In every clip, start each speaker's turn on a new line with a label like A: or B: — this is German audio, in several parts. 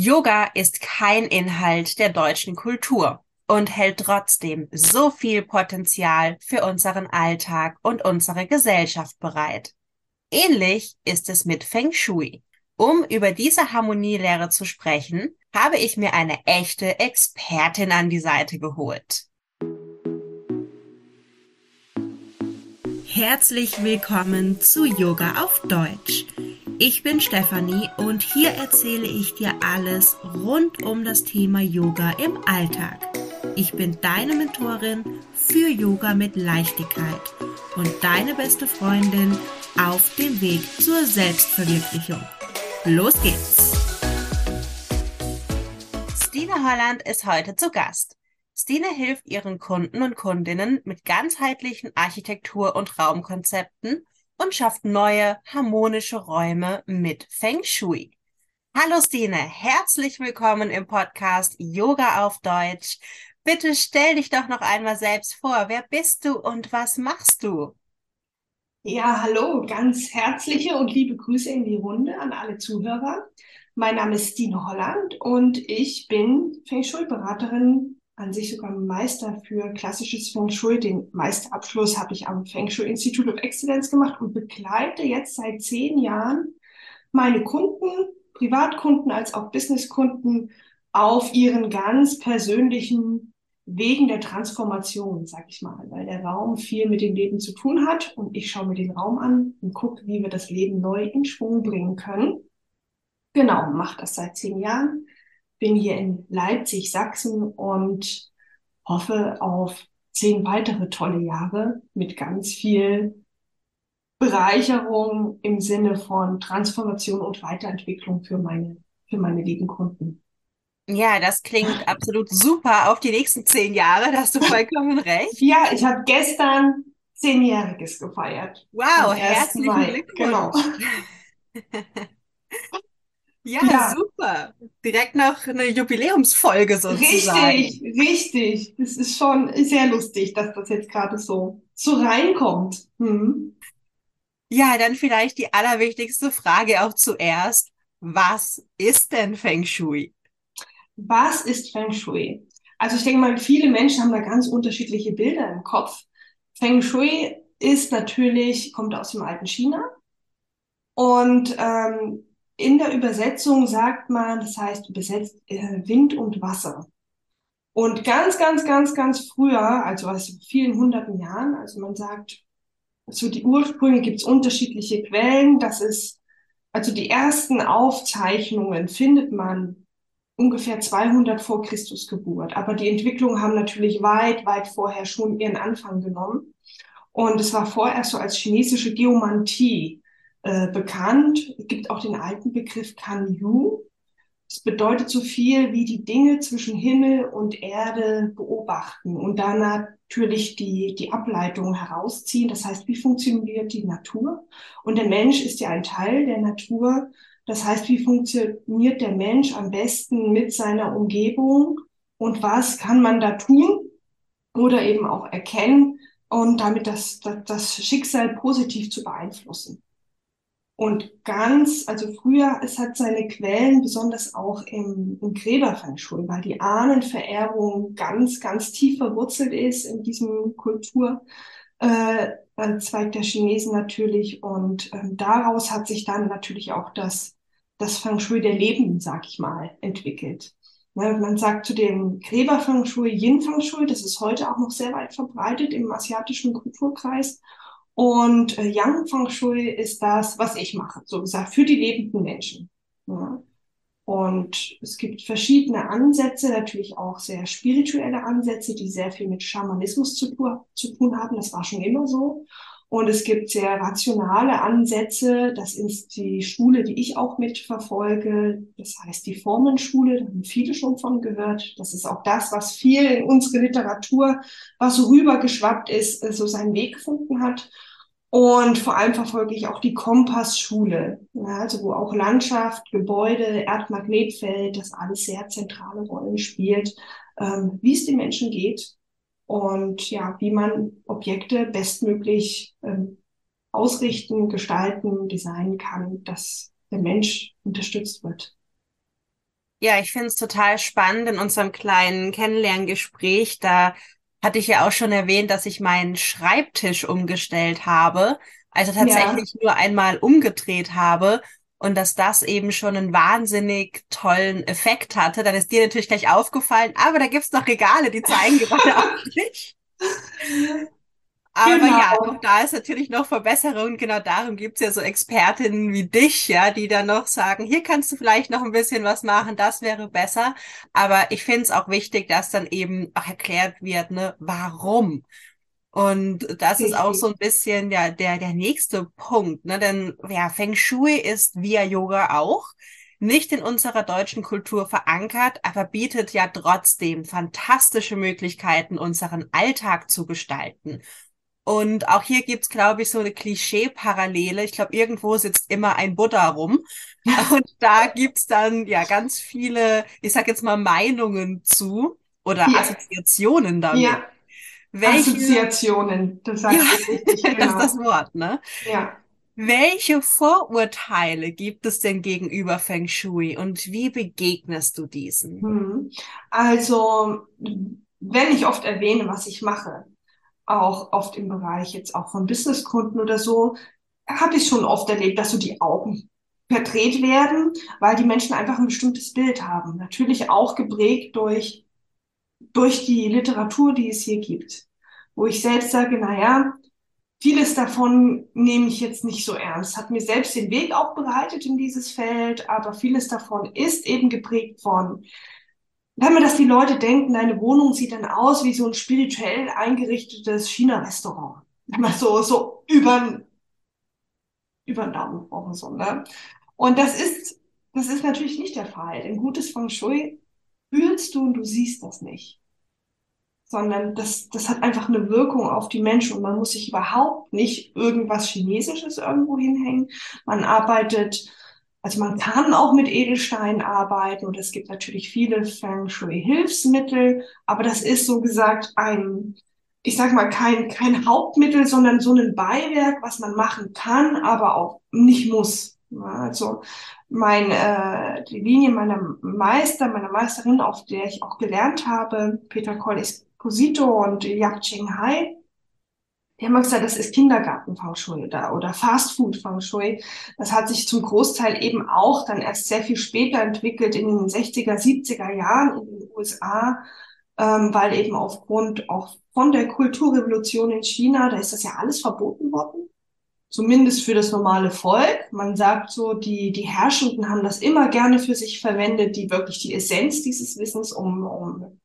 A: Yoga ist kein Inhalt der deutschen Kultur und hält trotzdem so viel Potenzial für unseren Alltag und unsere Gesellschaft bereit. Ähnlich ist es mit Feng Shui. Um über diese Harmonielehre zu sprechen, habe ich mir eine echte Expertin an die Seite geholt. Herzlich willkommen zu Yoga auf Deutsch. Ich bin Stefanie und hier erzähle ich dir alles rund um das Thema Yoga im Alltag. Ich bin deine Mentorin für Yoga mit Leichtigkeit und deine beste Freundin auf dem Weg zur Selbstverwirklichung. Los geht's! Stine Holland ist heute zu Gast. Stine hilft ihren Kunden und Kundinnen mit ganzheitlichen Architektur- und Raumkonzepten und schafft neue, harmonische Räume mit Feng Shui. Hallo Stine, herzlich willkommen im Podcast Yoga auf Deutsch. Bitte stell dich doch noch einmal selbst vor. Wer bist du und was machst du?
B: Ja, hallo, ganz herzliche und liebe Grüße in die Runde an alle Zuhörer. Mein Name ist Stine Holland und ich bin Feng Shui-Beraterin an sich sogar Meister für klassisches Feng Shui. Den Meisterabschluss habe ich am Feng Shui Institute of Excellence gemacht und begleite jetzt seit zehn Jahren meine Kunden, Privatkunden als auch Businesskunden auf ihren ganz persönlichen Wegen der Transformation, sag ich mal, weil der Raum viel mit dem Leben zu tun hat und ich schaue mir den Raum an und gucke, wie wir das Leben neu in Schwung bringen können. Genau, mache das seit zehn Jahren bin hier in Leipzig, Sachsen und hoffe auf zehn weitere tolle Jahre mit ganz viel Bereicherung im Sinne von Transformation und Weiterentwicklung für meine, für meine lieben Kunden.
A: Ja, das klingt absolut super auf die nächsten zehn Jahre, da hast du vollkommen recht.
B: Ja, ich habe gestern zehnjähriges gefeiert.
A: Wow, herzlichen Glückwunsch. Genau. Ja, ja, super. Direkt noch eine Jubiläumsfolge sozusagen.
B: Richtig, richtig. Das ist schon sehr lustig, dass das jetzt gerade so, so reinkommt. Hm.
A: Ja, dann vielleicht die allerwichtigste Frage auch zuerst. Was ist denn Feng Shui?
B: Was ist Feng Shui? Also ich denke mal, viele Menschen haben da ganz unterschiedliche Bilder im Kopf. Feng Shui ist natürlich, kommt aus dem alten China und ähm, in der Übersetzung sagt man, das heißt übersetzt äh, Wind und Wasser. Und ganz, ganz, ganz, ganz früher, also aus vielen hunderten Jahren, also man sagt, so die Ursprünge gibt es unterschiedliche Quellen. Das ist, also die ersten Aufzeichnungen findet man ungefähr 200 vor Christus Geburt. Aber die Entwicklungen haben natürlich weit, weit vorher schon ihren Anfang genommen. Und es war vorerst so als chinesische Geomantie äh, bekannt. Es gibt auch den alten Begriff Kan Yu. Es bedeutet so viel wie die Dinge zwischen Himmel und Erde beobachten und dann natürlich die, die Ableitung herausziehen. Das heißt, wie funktioniert die Natur? Und der Mensch ist ja ein Teil der Natur. Das heißt, wie funktioniert der Mensch am besten mit seiner Umgebung und was kann man da tun oder eben auch erkennen und damit das, das, das Schicksal positiv zu beeinflussen. Und ganz, also früher, es hat seine Quellen besonders auch im, im Gräberfeng weil die Ahnenvererbung ganz, ganz tief verwurzelt ist in diesem Kultur. Äh, der Chinesen natürlich. Und ähm, daraus hat sich dann natürlich auch das, das Feng Shui der Lebenden, sag ich mal, entwickelt. Ja, man sagt zu dem Gräberfeng Shui Yin Feng das ist heute auch noch sehr weit verbreitet im asiatischen Kulturkreis. Und äh, Yang Feng Shui ist das, was ich mache, so gesagt, für die lebenden Menschen. Ja. Und es gibt verschiedene Ansätze, natürlich auch sehr spirituelle Ansätze, die sehr viel mit Schamanismus zu, zu tun haben. Das war schon immer so. Und es gibt sehr rationale Ansätze. Das ist die Schule, die ich auch mitverfolge. Das heißt die Formenschule. Da haben viele schon von gehört. Das ist auch das, was viel in unsere Literatur, was rübergeschwappt ist, so seinen Weg gefunden hat. Und vor allem verfolge ich auch die Kompassschule, ja, also wo auch Landschaft, Gebäude, Erdmagnetfeld, das alles sehr zentrale Rollen spielt, ähm, wie es den Menschen geht und ja, wie man Objekte bestmöglich ähm, ausrichten, gestalten, designen kann, dass der Mensch unterstützt wird.
A: Ja, ich finde es total spannend in unserem kleinen Kennenlerngespräch. Da hatte ich ja auch schon erwähnt, dass ich meinen Schreibtisch umgestellt habe, also
B: Ja,
A: tatsächlich nur einmal umgedreht habe und dass das eben schon einen wahnsinnig tollen Effekt hatte. Dann ist dir natürlich gleich aufgefallen, aber da gibt's noch Regale, die zeigen gerade auf dich. Aber ja,
B: genau.
A: auch da ist natürlich noch Verbesserung. Genau darum gibt's ja so Expertinnen wie dich, ja, die dann noch sagen, hier kannst du vielleicht noch ein bisschen was machen, das wäre besser. Aber ich finde es auch wichtig, dass dann eben auch erklärt wird, ne, warum. Und das ist auch so ein bisschen ja, der, der nächste Punkt, ne? Denn ja, Feng Shui ist via Yoga auch nicht in unserer deutschen Kultur verankert, aber bietet ja trotzdem fantastische Möglichkeiten, unseren Alltag zu gestalten. Und auch hier gibt's, glaube ich, so eine Klischee-Parallele. Ich glaube, irgendwo sitzt immer ein Buddha rum. Und da gibt's dann ja ganz viele, ich sag jetzt mal, Meinungen zu oder
B: Ja,
A: Assoziationen damit.
B: ja,
A: Welche,
B: Assoziationen, du
A: ja,
B: sagst es richtig,
A: das ist das
B: genau.
A: Wort, ne?
B: Ja.
A: Welche Vorurteile gibt es denn gegenüber Feng Shui und wie begegnest du diesen?
B: Hm. Also, wenn ich oft erwähne, was ich mache, auch oft im Bereich jetzt auch von Businesskunden oder so, habe ich schon oft erlebt, dass so die Augen verdreht werden, weil die Menschen einfach ein bestimmtes Bild haben. Natürlich auch geprägt durch, durch die Literatur, die es hier gibt. Wo ich selbst sage, naja, vieles davon nehme ich jetzt nicht so ernst. Hat mir selbst den Weg auch bereitet in dieses Feld, aber vieles davon ist eben geprägt von wenn man, dass die Leute denken, deine Wohnung sieht dann aus wie so ein spirituell eingerichtetes China-Restaurant. Immer so, so über, über den Daumen gebrochen, so, ne? Und das ist, das ist natürlich nicht der Fall. Ein gutes Feng Shui fühlst du und du siehst das nicht. Sondern das, das hat einfach eine Wirkung auf die Menschen und man muss sich überhaupt nicht irgendwas Chinesisches irgendwo hinhängen. Man arbeitet also man kann auch mit Edelsteinen arbeiten und es gibt natürlich viele Feng Shui-Hilfsmittel, aber das ist so gesagt ein, ich sag mal, kein, kein Hauptmittel, sondern so ein Beiwerk, was man machen kann, aber auch nicht muss. Also mein, äh, die Linie meiner Meister, meiner Meisterin, auf der ich auch gelernt habe, Peter Collis-Cosito und Yap Ching Hai, die haben gesagt, das ist Kindergarten-Feng oder, oder Fast-Food-Feng. Das hat sich zum Großteil eben auch dann erst sehr viel später entwickelt, in den 60er, 70er Jahren in den USA, ähm, weil eben aufgrund auch von der Kulturrevolution in China, da ist das ja alles verboten worden. Zumindest für das normale Volk. Man sagt so, die, die Herrschenden haben das immer gerne für sich verwendet, die wirklich die Essenz dieses Wissens, um, um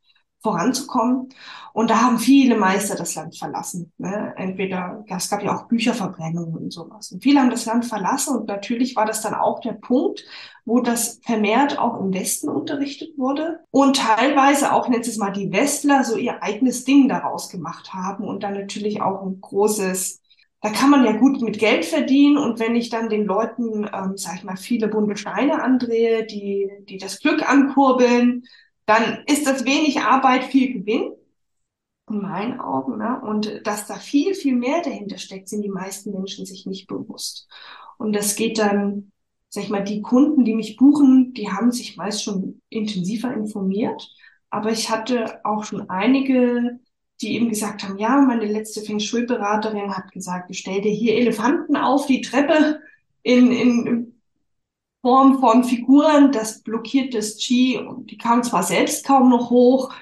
B: voranzukommen. Und da haben viele Meister das Land verlassen. Ne? Entweder, ja, es gab ja auch Bücherverbrennungen und sowas. Und viele haben das Land verlassen und natürlich war das dann auch der Punkt, wo das vermehrt auch im Westen unterrichtet wurde und teilweise auch, nennt es mal, die Westler so ihr eigenes Ding daraus gemacht haben und dann natürlich auch ein großes da kann man ja gut mit Geld verdienen und wenn ich dann den Leuten, ähm, sag ich mal, viele bunte Steine andrehe, die, die das Glück ankurbeln, dann ist das wenig Arbeit, viel Gewinn, in meinen Augen. Ne? Und dass da viel, viel mehr dahinter steckt, sind die meisten Menschen sich nicht bewusst. Und das geht dann, sag ich mal, die Kunden, die mich buchen, die haben sich meist schon intensiver informiert. Aber ich hatte auch schon einige, die eben gesagt haben, ja, meine letzte Feng Shui-Beraterin hat gesagt, ich stell dir hier Elefanten auf die Treppe in, in Form von Figuren, das blockiert das Qi und die kamen zwar selbst kaum noch hoch,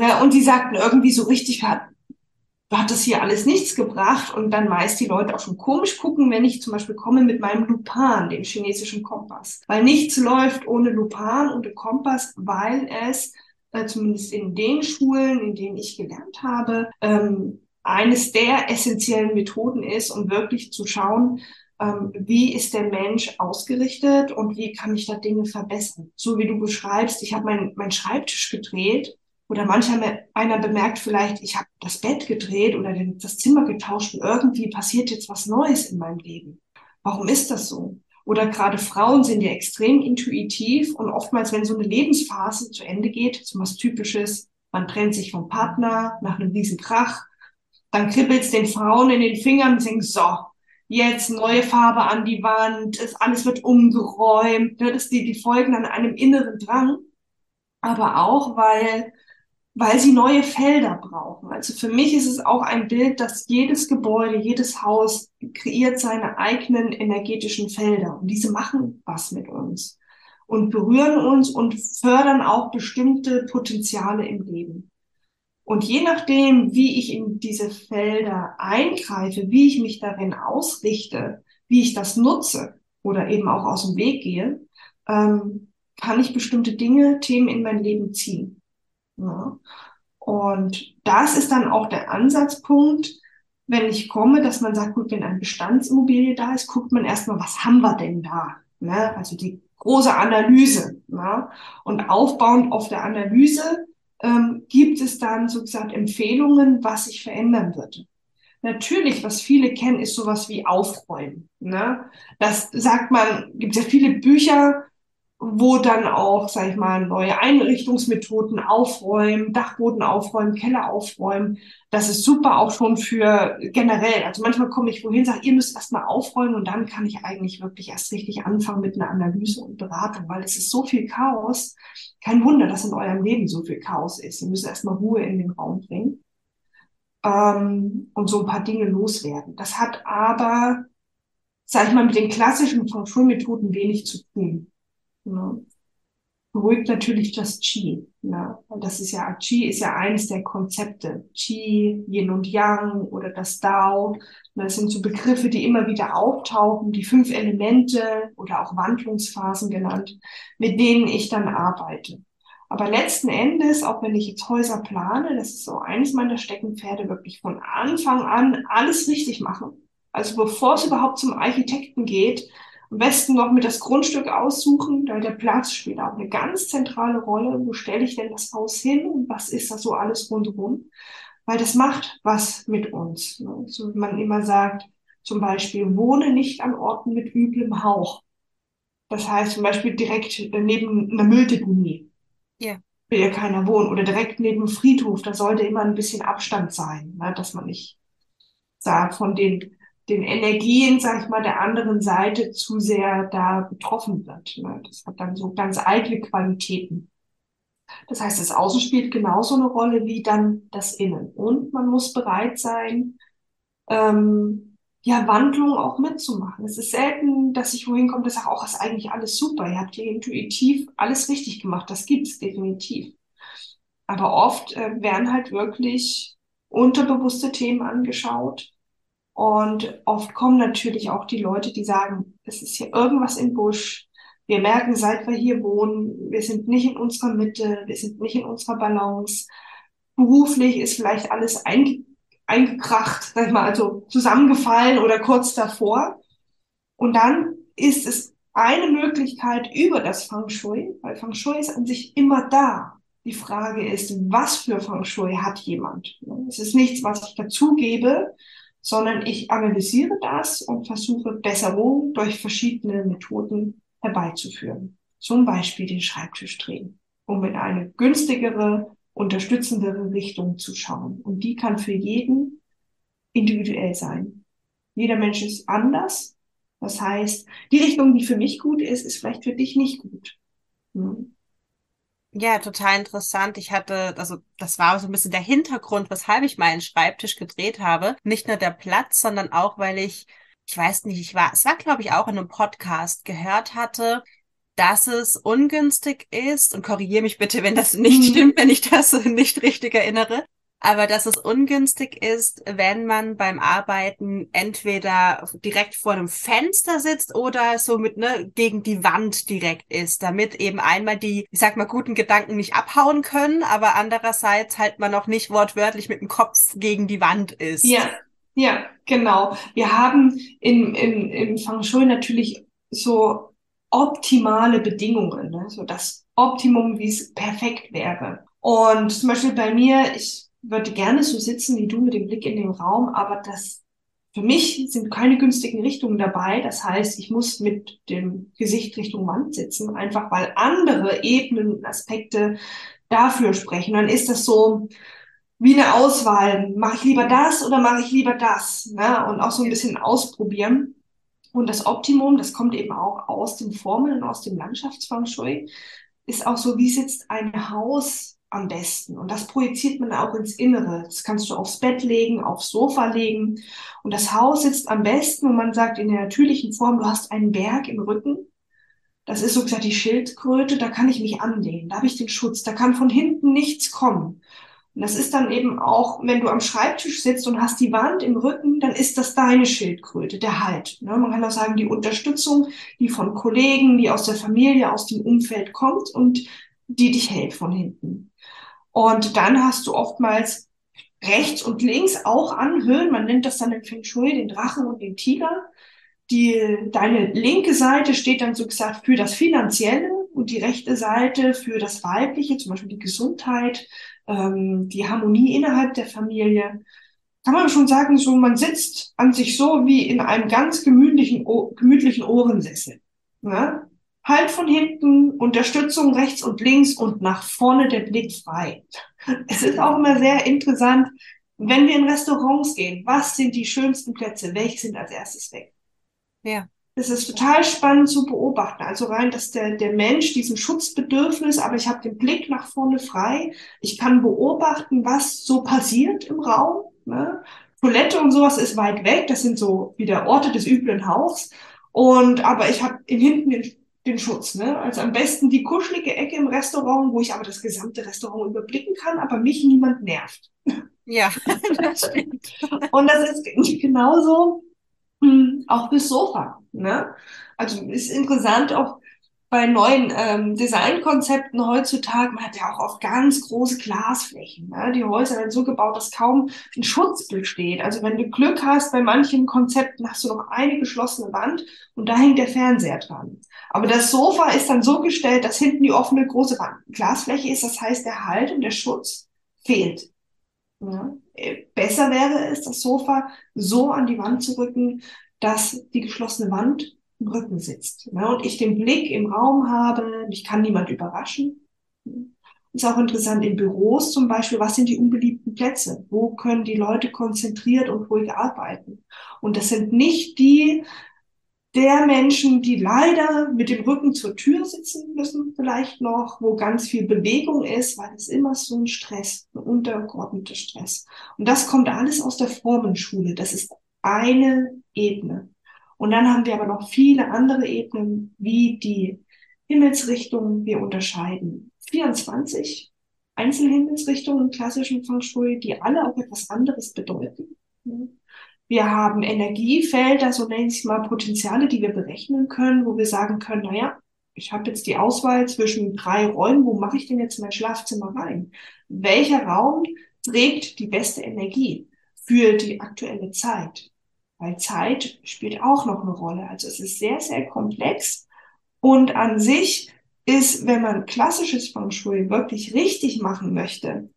B: ja, und die sagten irgendwie so richtig, hat, hat das hier alles nichts gebracht und dann meist die Leute auch schon komisch gucken, wenn ich zum Beispiel komme mit meinem Lupan, dem chinesischen Kompass, weil nichts läuft ohne Lupan und Kompass, weil es äh, zumindest in den Schulen, in denen ich gelernt habe, ähm, eines der essentiellen Methoden ist, um wirklich zu schauen, ähm, wie ist der Mensch ausgerichtet und wie kann ich da Dinge verbessern. So wie du beschreibst, ich habe meinen mein Schreibtisch gedreht oder mancher einer bemerkt vielleicht, ich habe das Bett gedreht oder den, das Zimmer getauscht und irgendwie passiert jetzt was Neues in meinem Leben. Warum ist das so? Oder gerade Frauen sind ja extrem intuitiv und oftmals, wenn so eine Lebensphase zu Ende geht, so was Typisches, man trennt sich vom Partner nach einem riesen Krach, dann kribbelt es den Frauen in den Fingern und denken, so, jetzt neue Farbe an die Wand, es, alles wird umgeräumt. Ne? Das die, die folgen dann einem inneren Drang, aber auch, weil weil sie neue Felder brauchen. Also für mich ist es auch ein Bild, dass jedes Gebäude, jedes Haus kreiert seine eigenen energetischen Felder und diese machen was mit uns und berühren uns und fördern auch bestimmte Potenziale im Leben. Und je nachdem, wie ich in diese Felder eingreife, wie ich mich darin ausrichte, wie ich das nutze oder eben auch aus dem Weg gehe, ähm, kann ich bestimmte Dinge, Themen in mein Leben ziehen. Ja. Und das ist dann auch der Ansatzpunkt, wenn ich komme, dass man sagt, gut, wenn ein Bestandsimmobilie da ist, guckt man erstmal, was haben wir denn da? Ne? Also die große Analyse. Ne? Und aufbauend auf der Analyse ähm, gibt es dann sozusagen Empfehlungen, was sich verändern würde. Natürlich, was viele kennen, ist sowas wie Aufräumen. Ne? Das sagt man, gibt ja viele Bücher, wo dann auch, sag ich mal, neue Einrichtungsmethoden aufräumen, Dachboden aufräumen, Keller aufräumen. Das ist super auch schon für generell. Also manchmal komme ich wohin, sage, ihr müsst erstmal aufräumen und dann kann ich eigentlich wirklich erst richtig anfangen mit einer Analyse und Beratung, weil es ist so viel Chaos. Kein Wunder, dass in eurem Leben so viel Chaos ist. Ihr müsst erstmal Ruhe in den Raum bringen ähm, und so ein paar Dinge loswerden. Das hat aber, sag ich mal, mit den klassischen Feng wenig zu tun. Ne? Beruhigt natürlich das Qi. Ne? Das ist ja, Qi ist ja eines der Konzepte. Qi, Yin und Yang oder das Dao. Ne? Das sind so Begriffe, die immer wieder auftauchen, die fünf Elemente oder auch Wandlungsphasen genannt, mit denen ich dann arbeite. Aber letzten Endes, auch wenn ich jetzt Häuser plane, das ist so eines meiner Steckenpferde, wirklich von Anfang an alles richtig machen. Also bevor es überhaupt zum Architekten geht, am besten noch mit das Grundstück aussuchen, da der Platz spielt auch eine ganz zentrale Rolle. Wo stelle ich denn das Haus hin und was ist da so alles rundherum? Weil das macht was mit uns. Ne? So wie man immer sagt, zum Beispiel, wohne nicht an Orten mit üblem Hauch. Das heißt zum Beispiel direkt neben einer Mülldeponie. Ja. Will ja keiner wohnen. Oder direkt neben dem Friedhof. Da sollte immer ein bisschen Abstand sein, ne? dass man nicht sagt, von den den Energien, sag ich mal, der anderen Seite zu sehr da betroffen wird. Ne? Das hat dann so ganz eigene Qualitäten. Das heißt, das Außen spielt genauso eine Rolle wie dann das Innen. Und man muss bereit sein, ähm, ja, Wandlung auch mitzumachen. Es ist selten, dass ich wohin komme, dass ich sage, auch ist eigentlich alles super. Ihr habt hier intuitiv alles richtig gemacht. Das gibt's definitiv. Aber oft äh, werden halt wirklich unterbewusste Themen angeschaut und oft kommen natürlich auch die Leute, die sagen, es ist hier irgendwas im Busch. Wir merken, seit wir hier wohnen, wir sind nicht in unserer Mitte, wir sind nicht in unserer Balance. Beruflich ist vielleicht alles einge eingekracht, sag ich mal, also zusammengefallen oder kurz davor. Und dann ist es eine Möglichkeit über das Feng Shui, weil Feng Shui ist an sich immer da. Die Frage ist, was für Feng Shui hat jemand? Es ist nichts, was ich dazugebe, sondern ich analysiere das und versuche Besserung durch verschiedene Methoden herbeizuführen. Zum Beispiel den Schreibtisch drehen, um in eine günstigere, unterstützendere Richtung zu schauen. Und die kann für jeden individuell sein. Jeder Mensch ist anders. Das heißt, die Richtung, die für mich gut ist, ist vielleicht für dich nicht gut. Hm.
A: Ja, total interessant. Ich hatte, also das war so ein bisschen der Hintergrund, weshalb ich meinen Schreibtisch gedreht habe. Nicht nur der Platz, sondern auch, weil ich, ich weiß nicht, ich war, es war, glaube ich, auch in einem Podcast gehört hatte, dass es ungünstig ist, und korrigiere mich bitte, wenn das nicht mhm. stimmt, wenn ich das nicht richtig erinnere, aber dass es ungünstig ist, wenn man beim Arbeiten entweder direkt vor einem Fenster sitzt oder so mit ne gegen die Wand direkt ist, damit eben einmal die, ich sag mal, guten Gedanken nicht abhauen können, aber andererseits halt man noch nicht wortwörtlich mit dem Kopf gegen die Wand ist.
B: Ja, ja, genau. Wir haben im, im, im Feng Shui natürlich so optimale Bedingungen, ne? so das Optimum, wie es perfekt wäre. Und zum Beispiel bei mir, ich würde gerne so sitzen wie du mit dem Blick in den Raum, aber das für mich sind keine günstigen Richtungen dabei. Das heißt, ich muss mit dem Gesicht Richtung Wand sitzen, einfach weil andere Ebenen Aspekte dafür sprechen. Dann ist das so, wie eine Auswahl. Mache ich lieber das oder mache ich lieber das? Ne? Und auch so ein bisschen ausprobieren. Und das Optimum, das kommt eben auch aus den Formeln, aus dem Landschaftsfeng Shui, ist auch so, wie sitzt ein Haus am besten. Und das projiziert man auch ins Innere. Das kannst du aufs Bett legen, aufs Sofa legen. Und das Haus sitzt am besten, und man sagt in der natürlichen Form, du hast einen Berg im Rücken. Das ist so gesagt die Schildkröte, da kann ich mich anlehnen, da habe ich den Schutz, da kann von hinten nichts kommen. Und das ist dann eben auch, wenn du am Schreibtisch sitzt und hast die Wand im Rücken, dann ist das deine Schildkröte, der Halt. Ne? Man kann auch sagen, die Unterstützung, die von Kollegen, die aus der Familie, aus dem Umfeld kommt und die dich hält von hinten. Und dann hast du oftmals rechts und links auch Anhöhen. Man nennt das dann im Feng Shui den Drachen und den Tiger. Die, deine linke Seite steht dann so gesagt für das Finanzielle und die rechte Seite für das Weibliche, zum Beispiel die Gesundheit, ähm, die Harmonie innerhalb der Familie. Kann man schon sagen, so man sitzt an sich so wie in einem ganz gemütlichen, gemütlichen Ohrensessel. Ne? Halt von hinten, Unterstützung rechts und links und nach vorne der Blick frei. Es ist auch immer sehr interessant, wenn wir in Restaurants gehen, was sind die schönsten Plätze? Welche sind als erstes weg? Ja. Es ist total spannend zu beobachten. Also rein, dass der, der Mensch diesen Schutzbedürfnis, aber ich habe den Blick nach vorne frei. Ich kann beobachten, was so passiert im Raum. Ne? Toilette und sowas ist weit weg. Das sind so wieder Orte des üblen Hauchs. Und aber ich habe in hinten den, den Schutz. Ne? Also am besten die kuschelige Ecke im Restaurant, wo ich aber das gesamte Restaurant überblicken kann, aber mich niemand nervt.
A: Ja, das stimmt.
B: Und das ist genauso hm, auch fürs Sofa. Ne? Also ist interessant auch bei neuen ähm, Designkonzepten heutzutage, man hat ja auch oft ganz große Glasflächen. Ne? Die Häuser werden so gebaut, dass kaum ein Schutz besteht. Also wenn du Glück hast, bei manchen Konzepten hast du noch eine geschlossene Wand und da hängt der Fernseher dran. Aber das Sofa ist dann so gestellt, dass hinten die offene große Wand Glasfläche ist. Das heißt, der Halt und der Schutz fehlt. Ja. Äh, besser wäre es, das Sofa so an die Wand zu rücken, dass die geschlossene Wand im Rücken sitzt. Ja, und ich den Blick im Raum habe, ich kann niemand überraschen. Ist auch interessant in Büros zum Beispiel, was sind die unbeliebten Plätze? Wo können die Leute konzentriert und ruhig arbeiten? Und das sind nicht die der Menschen, die leider mit dem Rücken zur Tür sitzen müssen, vielleicht noch, wo ganz viel Bewegung ist, weil es immer so ein Stress, ein untergeordneter Stress. Und das kommt alles aus der Formenschule. Das ist eine Ebene. Und dann haben wir aber noch viele andere Ebenen, wie die Himmelsrichtungen. Wir unterscheiden 24 Einzelhimmelsrichtungen im klassischen Feng Shui, die alle auch etwas anderes bedeuten. Wir haben Energiefelder, so nenne ich es mal, Potenziale, die wir berechnen können, wo wir sagen können, naja, ich habe jetzt die Auswahl zwischen drei Räumen, wo mache ich denn jetzt mein Schlafzimmer rein? Welcher Raum trägt die beste Energie für die aktuelle Zeit? Weil Zeit spielt auch noch eine Rolle. Also es ist sehr, sehr komplex und an sich ist, wenn man klassisches Feng Shui wirklich richtig machen möchte,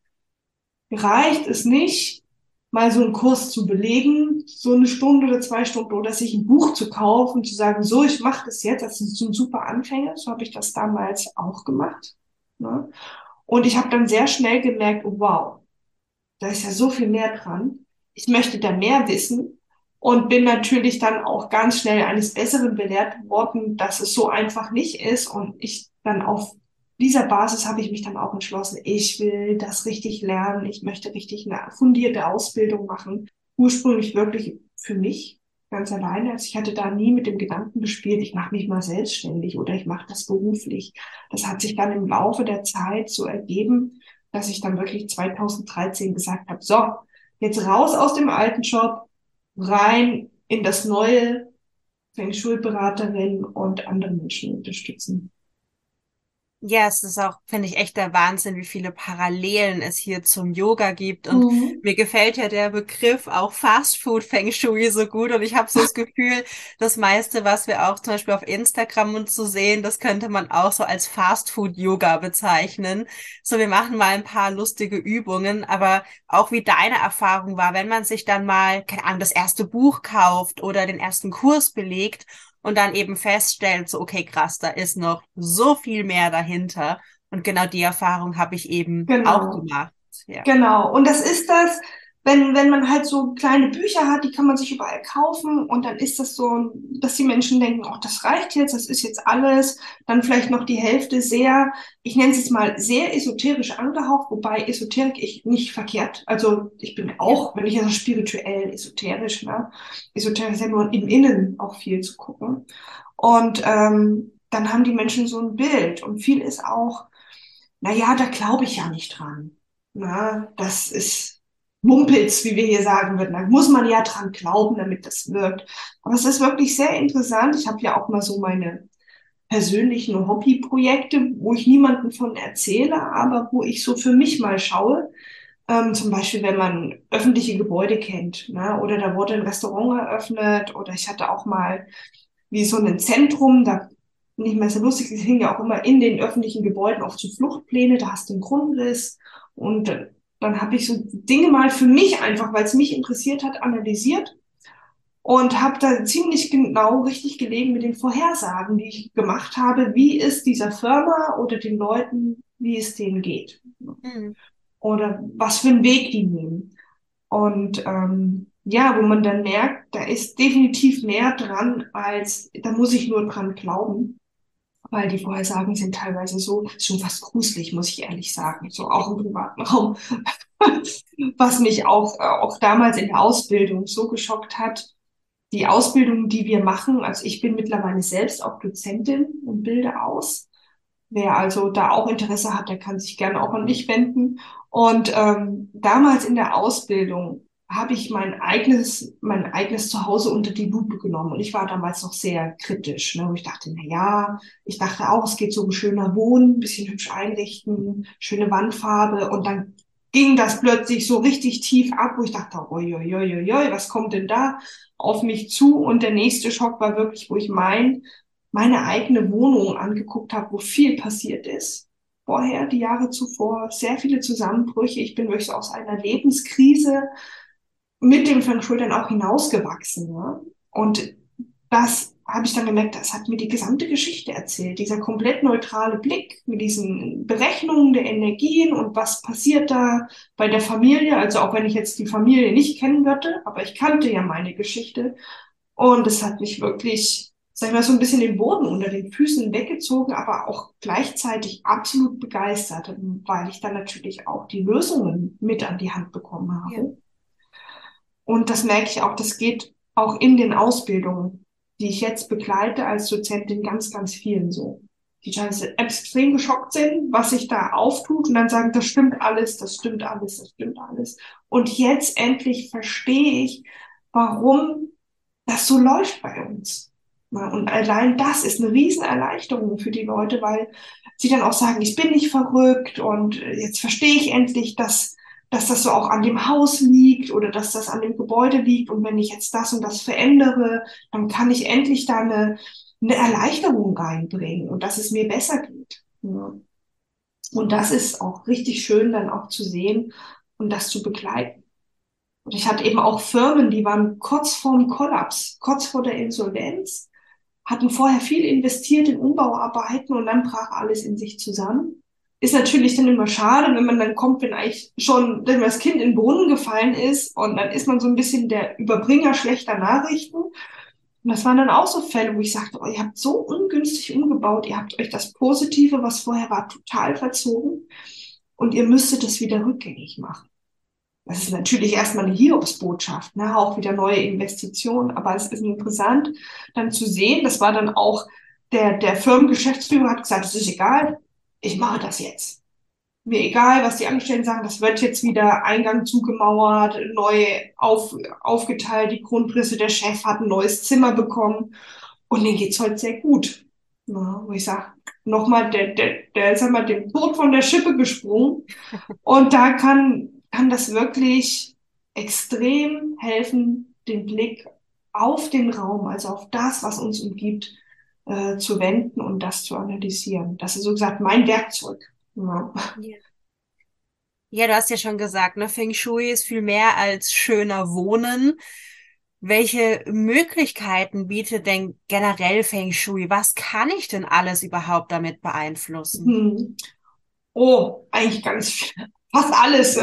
B: reicht es nicht, mal so einen Kurs zu belegen, so eine Stunde oder zwei Stunden oder sich ein Buch zu kaufen, zu sagen, so, ich mache das jetzt, das ist ein super Anfänger, so habe ich das damals auch gemacht. Ne? Und ich habe dann sehr schnell gemerkt, oh, wow, da ist ja so viel mehr dran. Ich möchte da mehr wissen und bin natürlich dann auch ganz schnell eines Besseren belehrt worden, dass es so einfach nicht ist und ich dann auf dieser Basis habe ich mich dann auch entschlossen, ich will das richtig lernen, ich möchte richtig eine fundierte Ausbildung machen. Ursprünglich wirklich für mich ganz alleine. Also ich hatte da nie mit dem Gedanken gespielt, ich mache mich mal selbstständig oder ich mache das beruflich. Das hat sich dann im Laufe der Zeit so ergeben, dass ich dann wirklich 2013 gesagt habe, so, jetzt raus aus dem alten Job, rein in das neue Feng Shui-Beraterin und andere Menschen unterstützen.
A: Ja, es ist auch, finde ich, echt der Wahnsinn, wie viele Parallelen es hier zum Yoga gibt. Und mhm. mir gefällt ja der Begriff auch Fast Food Feng Shui so gut. Und ich habe so das Gefühl, das meiste, was wir auch zum Beispiel auf Instagram und so sehen, das könnte man auch so als Fast Food Yoga bezeichnen. So, wir machen mal ein paar lustige Übungen, aber auch wie deine Erfahrung war, wenn man sich dann mal, keine Ahnung, das erste Buch kauft oder den ersten Kurs belegt und dann eben feststellt, so, okay, krass, da ist noch so viel mehr dahinter. Und genau die Erfahrung habe ich eben genau. auch gemacht. Ja.
B: Genau. Und das ist das, wenn, wenn man halt so kleine Bücher hat, die kann man sich überall kaufen und dann ist das so, dass die Menschen denken, ach, das reicht jetzt, das ist jetzt alles, dann vielleicht noch die Hälfte sehr, ich nenne es jetzt mal sehr esoterisch angehaucht, wobei Esoterik ich nicht verkehrt, also ich bin auch, wenn ich also spirituell esoterisch, ne, Esoterik ist ja nur im Innen auch viel zu gucken. Und ähm, dann haben die Menschen so ein Bild und viel ist auch, na ja, da glaube ich ja nicht dran, na, das ist Mumpitz, wie wir hier sagen würden. Da muss man ja dran glauben, damit das wirkt. Aber es ist wirklich sehr interessant. Ich habe ja auch mal so meine persönlichen Hobbyprojekte, wo ich niemanden von erzähle, aber wo ich so für mich mal schaue. Ähm, zum Beispiel, wenn man öffentliche Gebäude kennt, ne? oder da wurde ein Restaurant eröffnet, oder ich hatte auch mal wie so ein Zentrum, da nicht mehr so lustig, es hing ja auch immer in den öffentlichen Gebäuden oft zu so Fluchtpläne, da hast du einen Grundriss und dann habe ich so Dinge mal für mich einfach, weil es mich interessiert hat, analysiert und habe da ziemlich genau richtig gelegen mit den Vorhersagen, die ich gemacht habe, wie es dieser Firma oder den Leuten, wie es denen geht. Mhm. Oder was für einen Weg die nehmen. Und ähm, ja, wo man dann merkt, da ist definitiv mehr dran, als da muss ich nur dran glauben weil die Vorhersagen sind teilweise so, schon fast gruselig, muss ich ehrlich sagen, so auch im privaten Raum, was mich auch, äh, auch damals in der Ausbildung so geschockt hat. Die Ausbildung, die wir machen, also ich bin mittlerweile selbst auch Dozentin und bilde aus. Wer also da auch Interesse hat, der kann sich gerne auch an mich wenden. Und ähm, damals in der Ausbildung habe ich mein eigenes, mein eigenes Zuhause unter die Lupe genommen. Und ich war damals noch sehr kritisch. Ne? Und ich dachte, na ja, ich dachte auch, es geht so um schöner Wohnen, bisschen hübsch einrichten, schöne Wandfarbe. Und dann ging das plötzlich so richtig tief ab, wo ich dachte, oi, oi, oi, oi, was kommt denn da auf mich zu? Und der nächste Schock war wirklich, wo ich mein, meine eigene Wohnung angeguckt habe, wo viel passiert ist. Vorher, die Jahre zuvor, sehr viele Zusammenbrüche. Ich bin wirklich so aus einer Lebenskrise mit dem Feng Shui dann auch hinausgewachsen. Ja? Und das habe ich dann gemerkt, das hat mir die gesamte Geschichte erzählt. Dieser komplett neutrale Blick mit diesen Berechnungen der Energien und was passiert da bei der Familie. Also auch wenn ich jetzt die Familie nicht kennen würde, aber ich kannte ja meine Geschichte. Und es hat mich wirklich, sag ich mal, so ein bisschen den Boden unter den Füßen weggezogen, aber auch gleichzeitig absolut begeistert, weil ich dann natürlich auch die Lösungen mit an die Hand bekommen habe. Ja. Und das merke ich auch, das geht auch in den Ausbildungen, die ich jetzt begleite als Dozentin ganz, ganz vielen so. Die teilweise extrem geschockt sind, was sich da auftut und dann sagen, das stimmt alles, das stimmt alles, das stimmt alles. Und jetzt endlich verstehe ich, warum das so läuft bei uns. Und allein das ist eine Riesenerleichterung für die Leute, weil sie dann auch sagen, ich bin nicht verrückt und jetzt verstehe ich endlich, dass dass das so auch an dem Haus liegt oder dass das an dem Gebäude liegt. Und wenn ich jetzt das und das verändere, dann kann ich endlich da eine, eine Erleichterung reinbringen und dass es mir besser geht. Ja. Und das ist auch richtig schön dann auch zu sehen und das zu begleiten. Und ich hatte eben auch Firmen, die waren kurz vorm Kollaps, kurz vor der Insolvenz, hatten vorher viel investiert in Umbauarbeiten und dann brach alles in sich zusammen ist natürlich dann immer schade, wenn man dann kommt, wenn eigentlich schon wenn das Kind in den Brunnen gefallen ist und dann ist man so ein bisschen der Überbringer schlechter Nachrichten. Und das waren dann auch so Fälle, wo ich sagte, oh, ihr habt so ungünstig umgebaut, ihr habt euch das Positive, was vorher war, total verzogen und ihr müsstet es wieder rückgängig machen. Das ist natürlich erstmal eine Hiobsbotschaft, ne? auch wieder neue Investitionen, aber es ist interessant dann zu sehen, das war dann auch der, der Firmengeschäftsführer hat gesagt, es ist egal, ich mache das jetzt. Mir egal, was die Angestellten sagen, das wird jetzt wieder Eingang zugemauert, neu auf, aufgeteilt, die Grundrisse, der Chef hat ein neues Zimmer bekommen und denen geht's heute sehr gut. Ja, wo ich sage, nochmal, der, der, der ist einmal dem Tod von der Schippe gesprungen und da kann, kann das wirklich extrem helfen, den Blick auf den Raum, also auf das, was uns umgibt, äh, zu wenden und das zu analysieren. Das ist so gesagt mein Werkzeug. Ja.
A: ja. Ja, du hast ja schon gesagt, ne, Feng Shui ist viel mehr als schöner Wohnen. Welche Möglichkeiten bietet denn generell Feng Shui? Was kann ich denn alles überhaupt damit beeinflussen? Hm.
B: Oh, eigentlich ganz fast alles.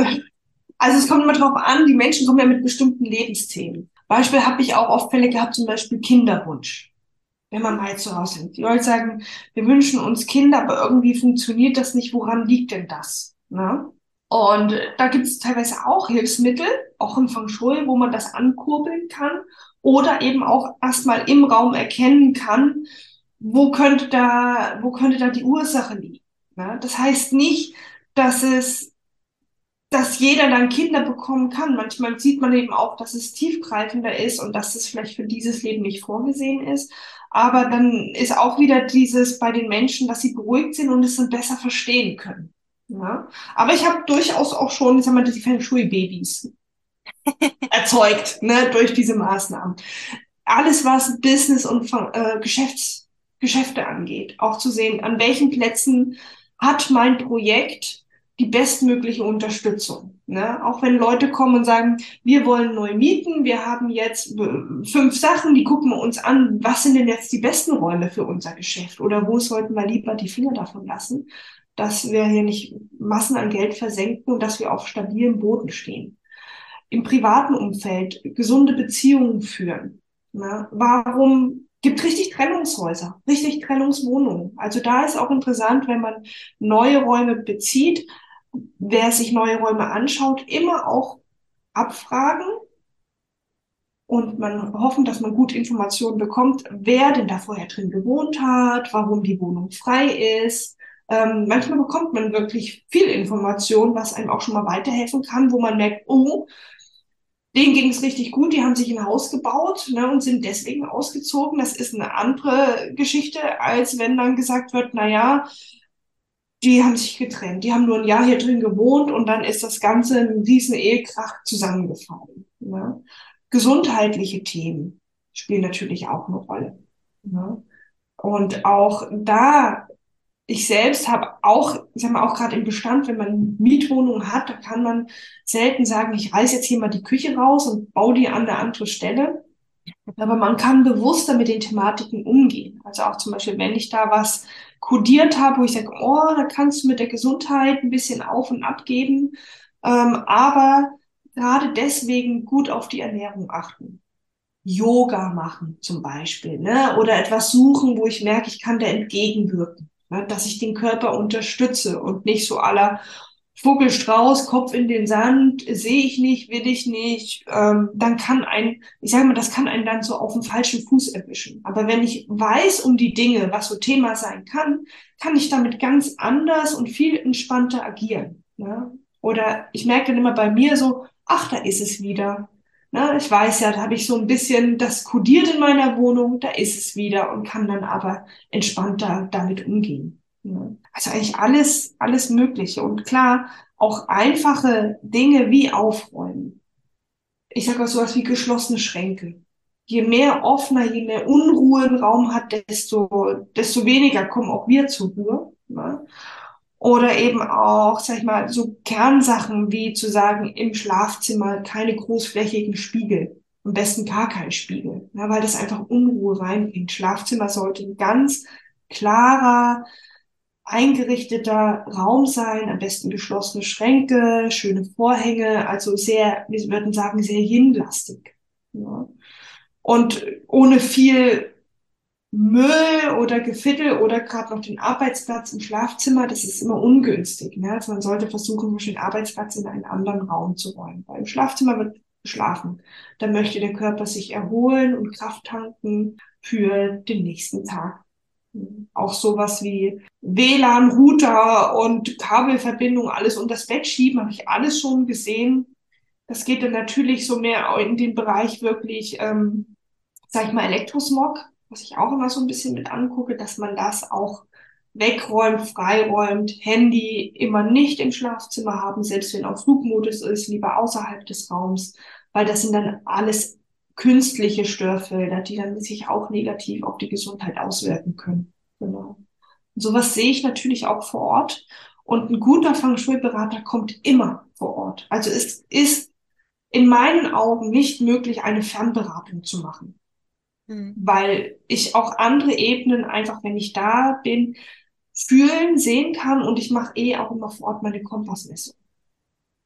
B: Also es kommt immer drauf an, die Menschen kommen ja mit bestimmten Lebensthemen. Beispiel habe ich auch oft Fälle gehabt, zum Beispiel Kinderwunsch. Wenn man mal zu Hause ist. Die Leute sagen, wir wünschen uns Kinder, aber irgendwie funktioniert das nicht. Woran liegt denn das? Ne? Und da gibt es teilweise auch Hilfsmittel, auch im Feng Shui, wo man das ankurbeln kann oder eben auch erstmal im Raum erkennen kann, wo könnte da, wo könnte da die Ursache liegen. Ne? Das heißt nicht, dass es, dass jeder dann Kinder bekommen kann. Manchmal sieht man eben auch, dass es tiefgreifender ist und dass es vielleicht für dieses Leben nicht vorgesehen ist. Aber dann ist auch wieder dieses bei den Menschen, dass sie beruhigt sind und es dann besser verstehen können. Ja? Aber ich habe durchaus auch schon, ich sag mal, die Feng Shui-Babys erzeugt, ne, durch diese Maßnahmen. Alles, was Business und äh, Geschäfts, Geschäfte angeht, auch zu sehen, an welchen Plätzen hat mein Projekt die bestmögliche Unterstützung. Ne? Auch wenn Leute kommen und sagen, wir wollen neu mieten, wir haben jetzt äh, fünf Sachen, die gucken wir uns an, was sind denn jetzt die besten Räume für unser Geschäft oder wo sollten wir lieber die Finger davon lassen, dass wir hier nicht Massen an Geld versenken und dass wir auf stabilem Boden stehen im privaten Umfeld gesunde Beziehungen führen. Ne? Warum gibt richtig Trennungshäuser, richtig Trennungswohnungen? Also da ist auch interessant, wenn man neue Räume bezieht, wer sich neue Räume anschaut, immer auch abfragen und man hoffen, dass man gut Informationen bekommt, wer denn da vorher drin gewohnt hat, warum die Wohnung frei ist. Ähm, manchmal bekommt man wirklich viel Information, was einem auch schon mal weiterhelfen kann, wo man merkt, oh, Denen ging es richtig gut, die haben sich ein Haus gebaut ne, und sind deswegen ausgezogen. Das ist eine andere Geschichte, als wenn dann gesagt wird, na ja, die haben sich getrennt, die haben nur ein Jahr hier drin gewohnt und dann ist das Ganze in diesen Ehekrach zusammengefallen. Ne? Gesundheitliche Themen spielen natürlich auch eine Rolle. Ne? Und auch da ich selbst habe auch, ich sag mal, auch gerade im Bestand, wenn man Mietwohnungen hat, da kann man selten sagen, ich reiß jetzt hier mal die Küche raus und baue die an eine andere Stelle. Aber man kann bewusster mit den Thematiken umgehen. Also auch zum Beispiel, wenn ich da was kodiert habe, wo ich sage, oh, da kannst du mit der Gesundheit ein bisschen auf und ab geben. Ähm, aber gerade deswegen gut auf die Ernährung achten. Yoga machen zum Beispiel, ne? Oder etwas suchen, wo ich merke, ich kann da entgegenwirken ne, dass ich den Körper unterstütze und nicht so aller Vogelstrauß, Kopf in den Sand, sehe ich nicht, will ich nicht, ähm, dann kann ein, ich sage mal, das kann einen dann so auf dem falschen Fuß erwischen. Aber wenn ich weiß um die Dinge, was so Thema sein kann, kann ich damit ganz anders und viel entspannter agieren. Ne? Oder ich merke dann immer bei mir so, ach, da ist es wieder. Ne, ich weiß ja, da habe ich so ein bisschen das kodiert in meiner Wohnung, da ist es wieder und kann dann aber entspannter damit umgehen. Ne? Also eigentlich alles, alles Mögliche. Und klar, auch einfache Dinge wie aufräumen. Ich sage auch sowas wie geschlossene Schränke. Je mehr offener, je mehr Unruhe ein Raum hat, desto, desto weniger kommen auch wir zur Ruhe. Ne? Oder eben auch, sag ich mal, so Kernsachen wie zu sagen, im Schlafzimmer keine großflächigen Spiegel. Am besten gar kein Spiegel, ja, weil das einfach Unruhe reinbringt. Schlafzimmer sollte ein ganz klarer, eingerichteter Raum sein, am besten geschlossene Schränke, schöne Vorhänge, also sehr, wir würden sagen, sehr yin-lastig. Ja. Und ohne viel Müll oder Gefittel oder gerade noch den Arbeitsplatz im Schlafzimmer, das ist immer ungünstig. Ne? Also man sollte versuchen, den Arbeitsplatz in einen anderen Raum zu räumen. Weil im Schlafzimmer wird geschlafen. Da möchte der Körper sich erholen und Kraft tanken für den nächsten Tag. Auch sowas wie WLAN, Router und Kabelverbindung, alles unter das Bett schieben, habe ich alles schon gesehen. Das geht dann natürlich so mehr in den Bereich wirklich, ähm, sag ich mal, Elektrosmog was ich auch immer so ein bisschen mit angucke, dass man das auch wegräumt, freiräumt, Handy immer nicht im Schlafzimmer haben, selbst wenn auf Flugmodus ist, lieber außerhalb des Raums, weil das sind dann alles künstliche Störfelder, die dann sich auch negativ auf die Gesundheit auswirken können. Genau. Und sowas sehe ich natürlich auch vor Ort. Und ein guter Feng Shui-Berater kommt immer vor Ort. Also es ist in meinen Augen nicht möglich, eine Fernberatung zu machen. Mhm. Weil ich auch andere Ebenen einfach, wenn ich da bin, fühlen, sehen kann und ich mache eh auch immer vor Ort meine Kompassmessung.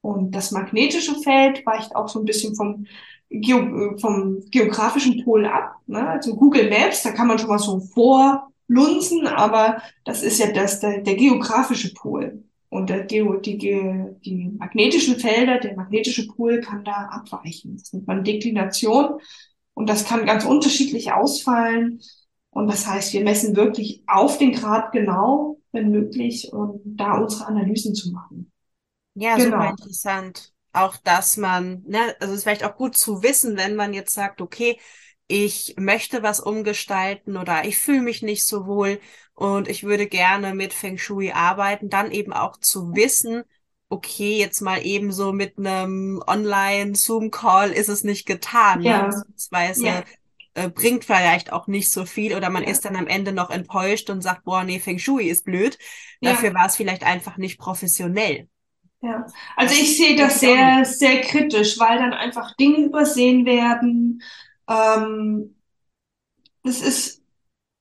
B: Und das magnetische Feld weicht auch so ein bisschen vom, Geo vom geografischen Pol ab. Ne? Also Google Maps, da kann man schon mal so vorlunzen, aber das ist ja das, der, der geografische Pol. Und der, die, die, die magnetischen Felder, der magnetische Pol kann da abweichen. Das nennt man Deklination. Und das kann ganz unterschiedlich ausfallen. Und das heißt, wir messen wirklich auf den Grad genau, wenn möglich, um da unsere Analysen zu machen.
A: Ja, genau. super interessant. Auch, dass man, ne, also es ist vielleicht auch gut zu wissen, wenn man jetzt sagt, okay, ich möchte was umgestalten oder ich fühle mich nicht so wohl und ich würde gerne mit Feng Shui arbeiten, dann eben auch zu wissen, okay, jetzt mal eben so mit einem Online-Zoom-Call ist es nicht getan. Ne? Ja. Ne? Beziehungsweise ja. Äh, bringt vielleicht auch nicht so viel oder man ja. ist dann am Ende noch enttäuscht und sagt, boah, nee, Feng Shui ist blöd. Dafür war es vielleicht einfach nicht professionell.
B: Ja, also ich sehe das sehr, sehr kritisch, weil dann einfach Dinge übersehen werden. Ähm, das ist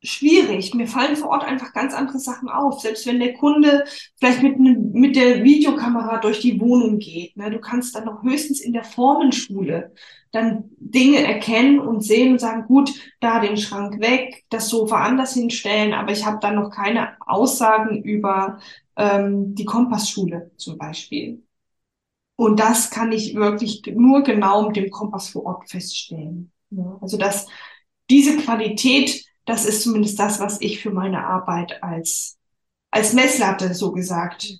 B: schwierig. Mir fallen vor Ort einfach ganz andere Sachen auf. Selbst wenn der Kunde vielleicht mit, mit der Videokamera durch die Wohnung geht. Ne? Du kannst dann noch höchstens in der Formenschule dann Dinge erkennen und sehen und sagen, gut, da den Schrank weg, das Sofa anders hinstellen, aber ich habe dann noch keine Aussagen über ähm, die Kompassschule zum Beispiel. Und das kann ich wirklich nur genau mit dem Kompass vor Ort feststellen. Ja, also dass diese Qualität das ist zumindest das, was ich für meine Arbeit als, als Messlatte so gesagt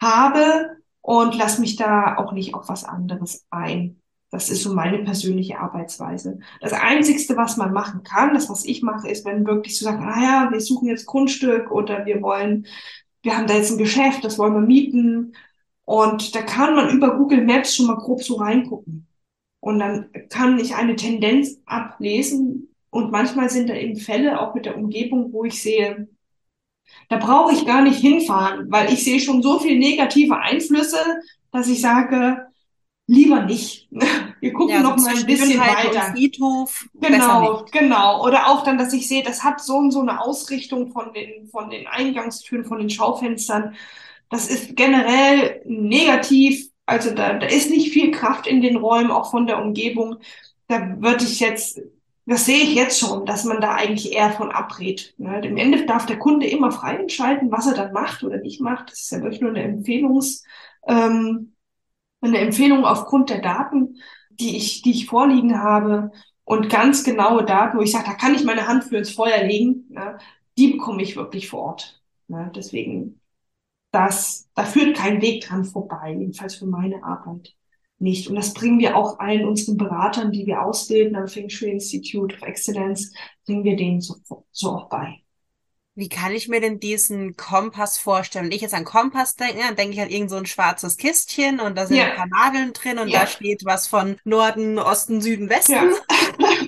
B: habe und lass mich da auch nicht auf was anderes ein. Das ist so meine persönliche Arbeitsweise. Das Einzigste, was man machen kann, das, was ich mache, ist, wenn wirklich zu so sagen, ah ja, wir suchen jetzt Grundstück oder wir wollen, wir haben da jetzt ein Geschäft, das wollen wir mieten. Und da kann man über Google Maps schon mal grob so reingucken. Und dann kann ich eine Tendenz ablesen, und manchmal sind da eben Fälle auch mit der Umgebung, wo ich sehe, da brauche ich gar nicht hinfahren, weil ich sehe schon so viele negative Einflüsse, dass ich sage, lieber nicht. Wir gucken ja, noch mal ein bisschen weiter.
A: Friedhof,
B: genau, genau. Oder auch dann, dass ich sehe, das hat so und so eine Ausrichtung von den, von den Eingangstüren, von den Schaufenstern. Das ist generell negativ. Also da, da ist nicht viel Kraft in den Räumen, auch von der Umgebung. Da würde ich jetzt das sehe ich jetzt schon, dass man da eigentlich eher von abrät. Ne? Im Ende darf der Kunde immer frei entscheiden, was er dann macht oder nicht macht. Das ist ja wirklich nur eine Empfehlungs, ähm, eine Empfehlung aufgrund der Daten, die ich, die ich vorliegen habe und ganz genaue Daten, wo ich sage, da kann ich meine Hand für ins Feuer legen, ne? die bekomme ich wirklich vor Ort. Ne? Deswegen, das, da führt kein Weg dran vorbei, jedenfalls für meine Arbeit nicht. Und das bringen wir auch allen unseren Beratern, die wir ausbilden am Feng Shui Institute of Excellence, bringen wir denen so, so auch bei.
A: Wie kann ich mir denn diesen Kompass vorstellen? Wenn ich jetzt an Kompass denke, dann denke ich an irgend so ein schwarzes Kistchen und da sind ja. ein paar Nadeln drin und ja. da steht was von Norden, Osten, Süden, Westen. Ja.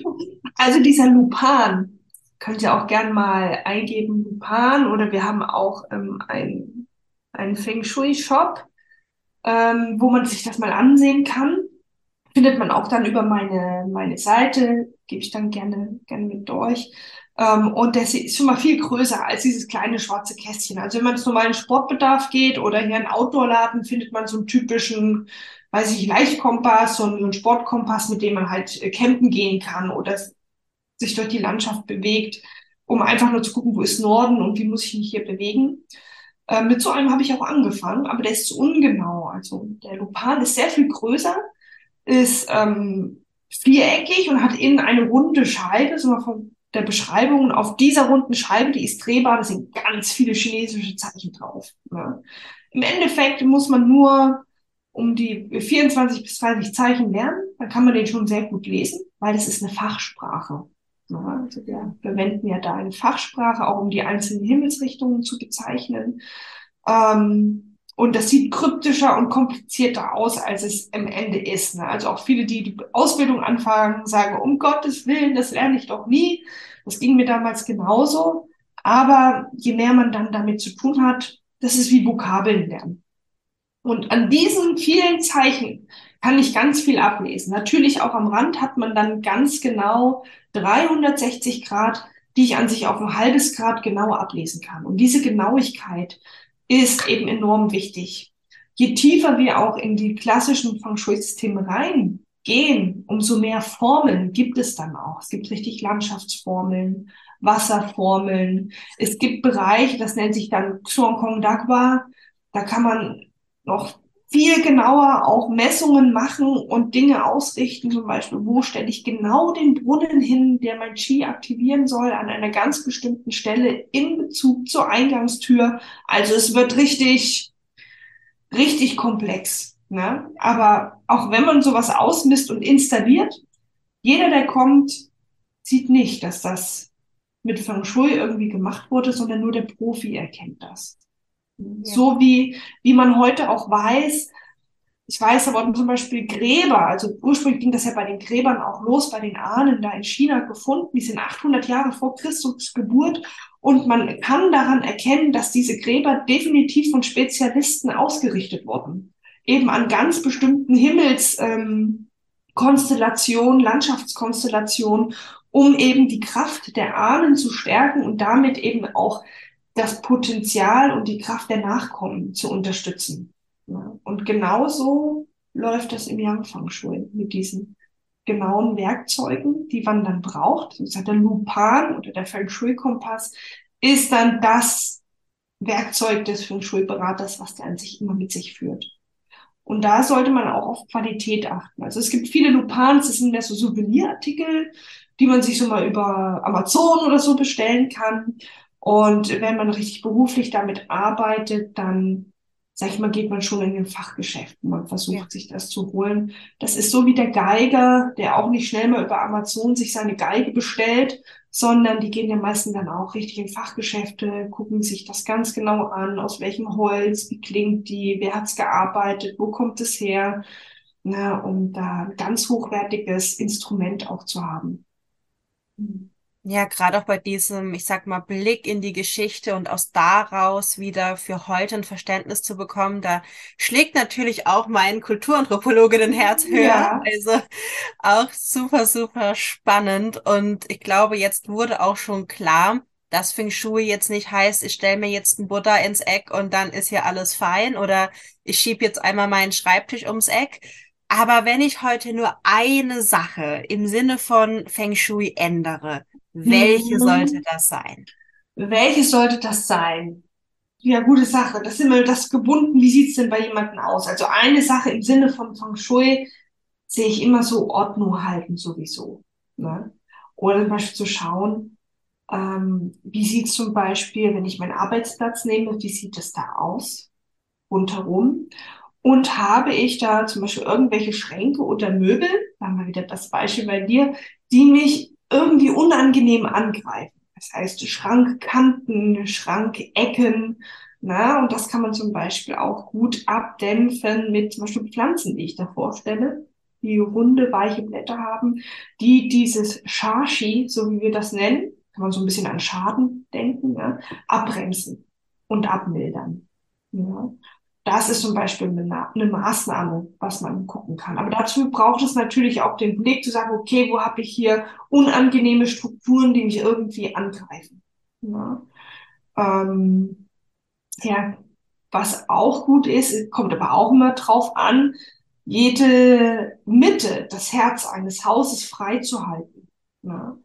B: Also dieser Lupan, könnt ihr auch gern mal eingeben, Lupan, oder wir haben auch ähm, ein, einen Feng Shui Shop, ähm, wo man sich das mal ansehen kann. Findet man auch dann über meine, meine Seite, gebe ich dann gerne, gerne mit durch. Ähm, und der ist schon mal viel größer als dieses kleine schwarze Kästchen. Also wenn man zum normalen Sportbedarf geht oder hier in Outdoor-Laden, findet man so einen typischen, weiß ich, Leichtkompass, so einen Sportkompass, mit dem man halt äh, campen gehen kann oder sich durch die Landschaft bewegt, um einfach nur zu gucken, wo ist Norden und wie muss ich mich hier bewegen. Äh, mit so einem habe ich auch angefangen, aber der ist zu ungenau. Also der Lupan ist sehr viel größer, ist ähm, viereckig und hat innen eine runde Scheibe, so mal von der Beschreibung. Und auf dieser runden Scheibe, die ist drehbar, da sind ganz viele chinesische Zeichen drauf. Ne? Im Endeffekt muss man nur um die 24 bis 30 Zeichen lernen, dann kann man den schon sehr gut lesen, weil das ist eine Fachsprache. Also wir verwenden ja da eine Fachsprache, auch um die einzelnen Himmelsrichtungen zu bezeichnen. Ähm, und das sieht kryptischer und komplizierter aus, als es am Ende ist. Ne? Also auch viele, die die Ausbildung anfangen, sagen, um Gottes Willen, das lerne ich doch nie. Das ging mir damals genauso. Aber je mehr man dann damit zu tun hat, das ist wie Vokabeln lernen. Und an diesen vielen Zeichen kann ich ganz viel ablesen. Natürlich auch am Rand hat man dann ganz genau 360 Grad, die ich an sich auf ein halbes Grad genau ablesen kann. Und diese Genauigkeit ist eben enorm wichtig. je tiefer wir auch in die klassischen Feng Shui-Systeme reingehen, umso mehr Formeln gibt es dann auch. Es gibt richtig Landschaftsformeln, Wasserformeln. Es gibt Bereiche, das nennt sich dann Xuan Kong Dagwa. Da kann man noch viel genauer auch Messungen machen und Dinge ausrichten, zum Beispiel, wo stelle ich genau den Brunnen hin, der mein Qi aktivieren soll, an einer ganz bestimmten Stelle in Bezug zur Eingangstür. Also es wird richtig, richtig komplex. Ne? Aber auch wenn man sowas ausmisst und installiert, jeder, der kommt, sieht nicht, dass das mit Feng Shui irgendwie gemacht wurde, sondern nur der Profi erkennt das. So wie, wie man heute auch weiß, ich weiß, da wurden zum Beispiel Gräber, also ursprünglich ging das ja bei den Gräbern auch los, bei den Ahnen da in China gefunden, die sind 800 Jahre vor Christus Geburt und man kann daran erkennen, dass diese Gräber definitiv von Spezialisten ausgerichtet wurden. Eben an ganz bestimmten Himmelskonstellationen, ähm, Landschaftskonstellationen, um eben die Kraft der Ahnen zu stärken und damit eben auch das Potenzial und die Kraft der Nachkommen zu unterstützen. Und genauso läuft das im Yang Feng Shui mit diesen genauen Werkzeugen, die man dann braucht. Das hat der Lupan oder der Feng Shui Kompass ist dann das Werkzeug des Feng Shui Beraters, was der an sich immer mit sich führt. Und da sollte man auch auf Qualität achten. Also es gibt viele Lupans, das sind mehr so Souvenirartikel, die man sich so mal über Amazon oder so bestellen kann. Und wenn man richtig beruflich damit arbeitet, dann, sag ich mal, geht man schon in den Fachgeschäft. Man versucht ja. sich das zu holen. Das ist so wie der Geiger, der auch nicht schnell mal über Amazon sich seine Geige bestellt, sondern die gehen ja meistens dann auch richtig in Fachgeschäfte, gucken sich das ganz genau an, aus welchem Holz, wie klingt die, wer hat's gearbeitet, wo kommt es her, ne, um da ein ganz hochwertiges Instrument auch zu haben.
A: Mhm. Ja, gerade auch bei diesem, ich sag mal, Blick in die Geschichte und aus daraus wieder für heute ein Verständnis zu bekommen, da schlägt natürlich auch mein Kulturanthropologinnen-Herz höher. Ja. Also auch super, super spannend. Und ich glaube, jetzt wurde auch schon klar, dass Feng Shui jetzt nicht heißt, ich stelle mir jetzt einen Buddha ins Eck und dann ist hier alles fein oder ich schieb jetzt einmal meinen Schreibtisch ums Eck. Aber wenn ich heute nur eine Sache im Sinne von Feng Shui ändere, welche mhm. sollte das sein?
B: Welche sollte das sein? Ja, gute Sache. Das ist immer das gebunden. Wie sieht's denn bei jemandem aus? Also eine Sache im Sinne von Feng Shui sehe ich immer so Ordnung halten sowieso. Ne? Oder zum Beispiel zu schauen, ähm, wie sieht's zum Beispiel, wenn ich meinen Arbeitsplatz nehme, wie sieht es da aus? Rundherum. Und habe ich da zum Beispiel irgendwelche Schränke oder Möbel, da haben wir wieder das Beispiel bei dir, die mich irgendwie unangenehm angreifen. Das heißt Schrankkanten, Schrankecken. Na, und das kann man zum Beispiel auch gut abdämpfen mit zum Beispiel Pflanzen, die ich da vorstelle, die runde, weiche Blätter haben, die dieses Shashi, so wie wir das nennen, kann man so ein bisschen an Schaden denken, ja, abbremsen und abmildern. Ja. Das ist zum Beispiel eine, Maßnahme, was man gucken kann. Aber dazu braucht es natürlich auch den Blick zu sagen, okay, wo habe ich hier unangenehme Strukturen, die mich irgendwie angreifen. Ja, ähm, ja was auch gut ist, kommt aber auch immer drauf an, jede Mitte, das Herz eines Hauses frei zu halten. Ja?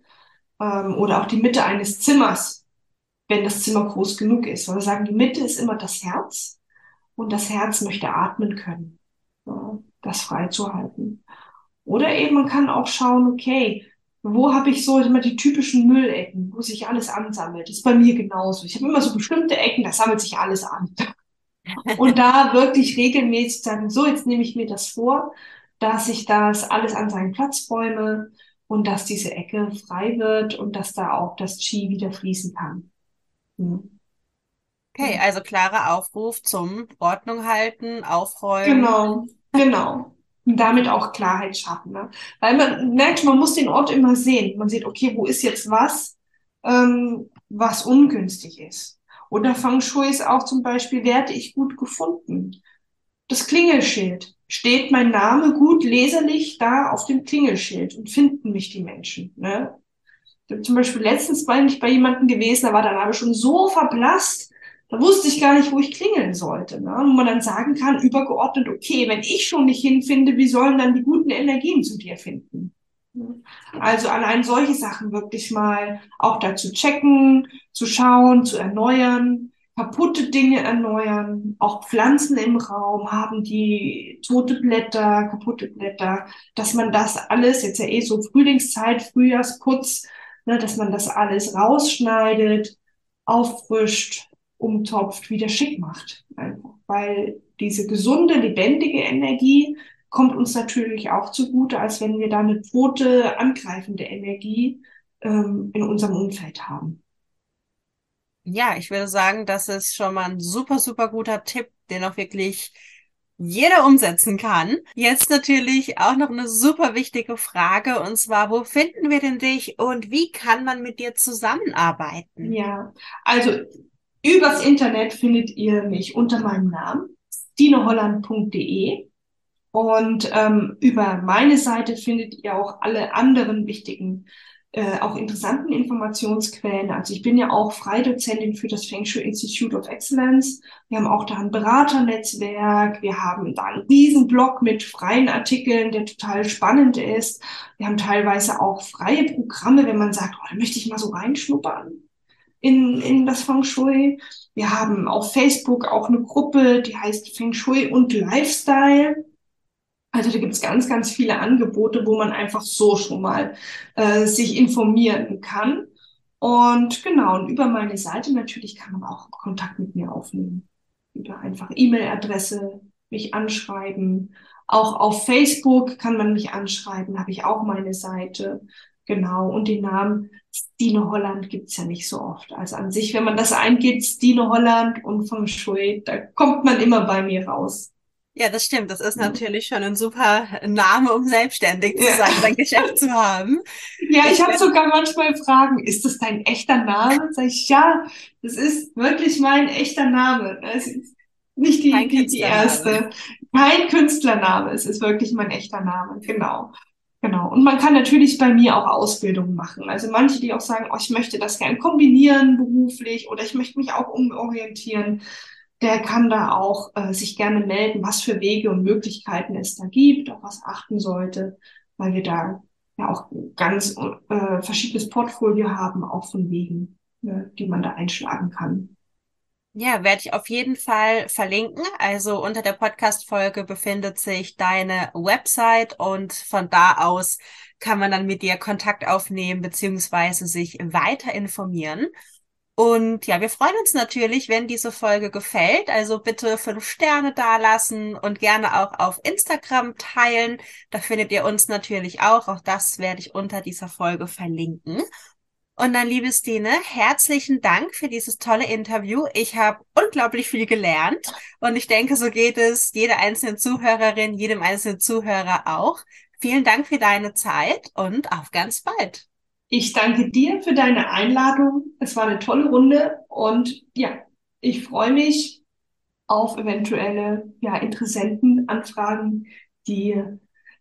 B: Ähm, oder auch die Mitte eines Zimmers, wenn das Zimmer groß genug ist. Weil wir sagen, die Mitte ist immer das Herz und das Herz möchte atmen können, das freizuhalten. Oder eben man kann auch schauen, okay, wo habe ich so immer die typischen Müllecken, wo sich alles ansammelt? Das ist bei mir genauso. Ich habe immer so bestimmte Ecken, da sammelt sich alles an. Und da wirklich regelmäßig sagen, so, jetzt nehme ich mir das vor, dass ich das alles an seinen Platz räume und dass diese Ecke frei wird und dass da auch das Qi wieder fließen kann.
A: Hm. Okay, also klarer Aufruf zum Ordnung halten, aufräumen.
B: Genau, genau. Und damit auch Klarheit schaffen. Ne? Weil man merkt, man muss den Ort immer sehen. Man sieht, okay, wo ist jetzt was, ähm, was ungünstig ist. Oder Feng Shui ist auch zum Beispiel, werde ich gut gefunden. Das Klingelschild. Steht mein Name gut leserlich da auf dem Klingelschild und finden mich die Menschen. Ne? Zum Beispiel letztens war ich bei jemandem gewesen, da war der Name schon so verblasst, Da wusste ich gar nicht, wo ich klingeln sollte. Ne? Und man dann sagen kann, übergeordnet, okay, wenn ich schon nicht hinfinde, wie sollen dann die guten Energien zu dir finden? Also allein solche Sachen wirklich mal auch dazu checken, zu schauen, zu erneuern, kaputte Dinge erneuern, auch Pflanzen im Raum haben die tote Blätter, kaputte Blätter, dass man das alles, jetzt ja eh so Frühlingszeit, Frühjahrsputz, ne, dass man das alles rausschneidet, auffrischt, umtopft, wieder schick macht. Weil diese gesunde, lebendige Energie kommt uns natürlich auch zugute, als wenn wir da eine tote, angreifende Energie ähm, in unserem Umfeld haben.
A: Ja, ich würde sagen, das ist schon mal ein super, super guter Tipp, den auch wirklich jeder umsetzen kann. Jetzt natürlich auch noch eine super wichtige Frage und zwar, wo finden wir denn dich und wie kann man mit dir zusammenarbeiten?
B: Ja, also übers Internet findet ihr mich unter meinem Namen, stineholland.de und ähm, über meine Seite findet ihr auch alle anderen wichtigen äh, auch interessanten Informationsquellen. Also ich bin ja auch Freidozentin für das Feng Shui Institute of Excellence. Wir haben auch da ein Beraternetzwerk. Wir haben da einen Riesenblog mit freien Artikeln, der total spannend ist. Wir haben teilweise auch freie Programme, wenn man sagt, oh, da möchte ich mal so reinschnuppern in, in das Feng Shui. Wir haben auf Facebook auch eine Gruppe, die heißt Feng Shui und Lifestyle. Also da gibt es ganz, ganz viele Angebote, wo man einfach so schon mal äh, sich informieren kann. Und genau, und über meine Seite natürlich kann man auch Kontakt mit mir aufnehmen. Über einfach E-Mail-Adresse, mich anschreiben. Auch auf Facebook kann man mich anschreiben, habe ich auch meine Seite. Genau, und den Namen Stine Holland gibt's ja nicht so oft. Also an sich, wenn man das eingeht, Stine Holland und Feng Shui, da kommt man immer bei mir raus.
A: Ja, das stimmt. Das ist natürlich schon ein super Name, um selbstständig zu sein, sein Geschäft zu haben.
B: Ja, ich, habe sogar manchmal Fragen, ist das dein echter Name? Sag ich, ja, das ist wirklich mein echter Name. Es ist nicht die, die, die erste. Kein Künstlername. Es ist wirklich mein echter Name. Genau. Genau. Und man kann natürlich bei mir auch Ausbildungen machen. Also manche, die auch sagen, oh, ich möchte das gern kombinieren beruflich oder ich möchte mich auch umorientieren der kann da auch äh, sich gerne melden, was für Wege und Möglichkeiten es da gibt, auf was achten sollte, weil wir da ja auch ganz äh, verschiedenes Portfolio haben, auch von Wegen, ne, die man da einschlagen kann.
A: Ja, werde ich auf jeden Fall verlinken. Also unter der Podcast-Folge befindet sich deine Website und von da aus kann man dann mit dir Kontakt aufnehmen beziehungsweise sich weiter informieren. Und ja, wir freuen uns natürlich, wenn diese Folge gefällt. Also bitte fünf Sterne dalassen und gerne auch auf Instagram teilen. Da findet ihr uns natürlich auch. Auch das werde ich unter dieser Folge verlinken. Und dann, liebe Stine, herzlichen Dank für dieses tolle Interview. Ich habe unglaublich viel gelernt und ich denke, so geht es jeder einzelnen Zuhörerin, jedem einzelnen Zuhörer auch. Vielen Dank für deine Zeit und auf ganz bald.
B: Ich danke dir für deine Einladung. Es war eine tolle Runde und ja, ich freue mich auf eventuelle ja, Interessentenanfragen, die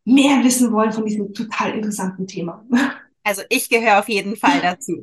B: mehr wissen wollen von diesem total interessanten Thema.
A: Also ich gehöre auf jeden Fall dazu.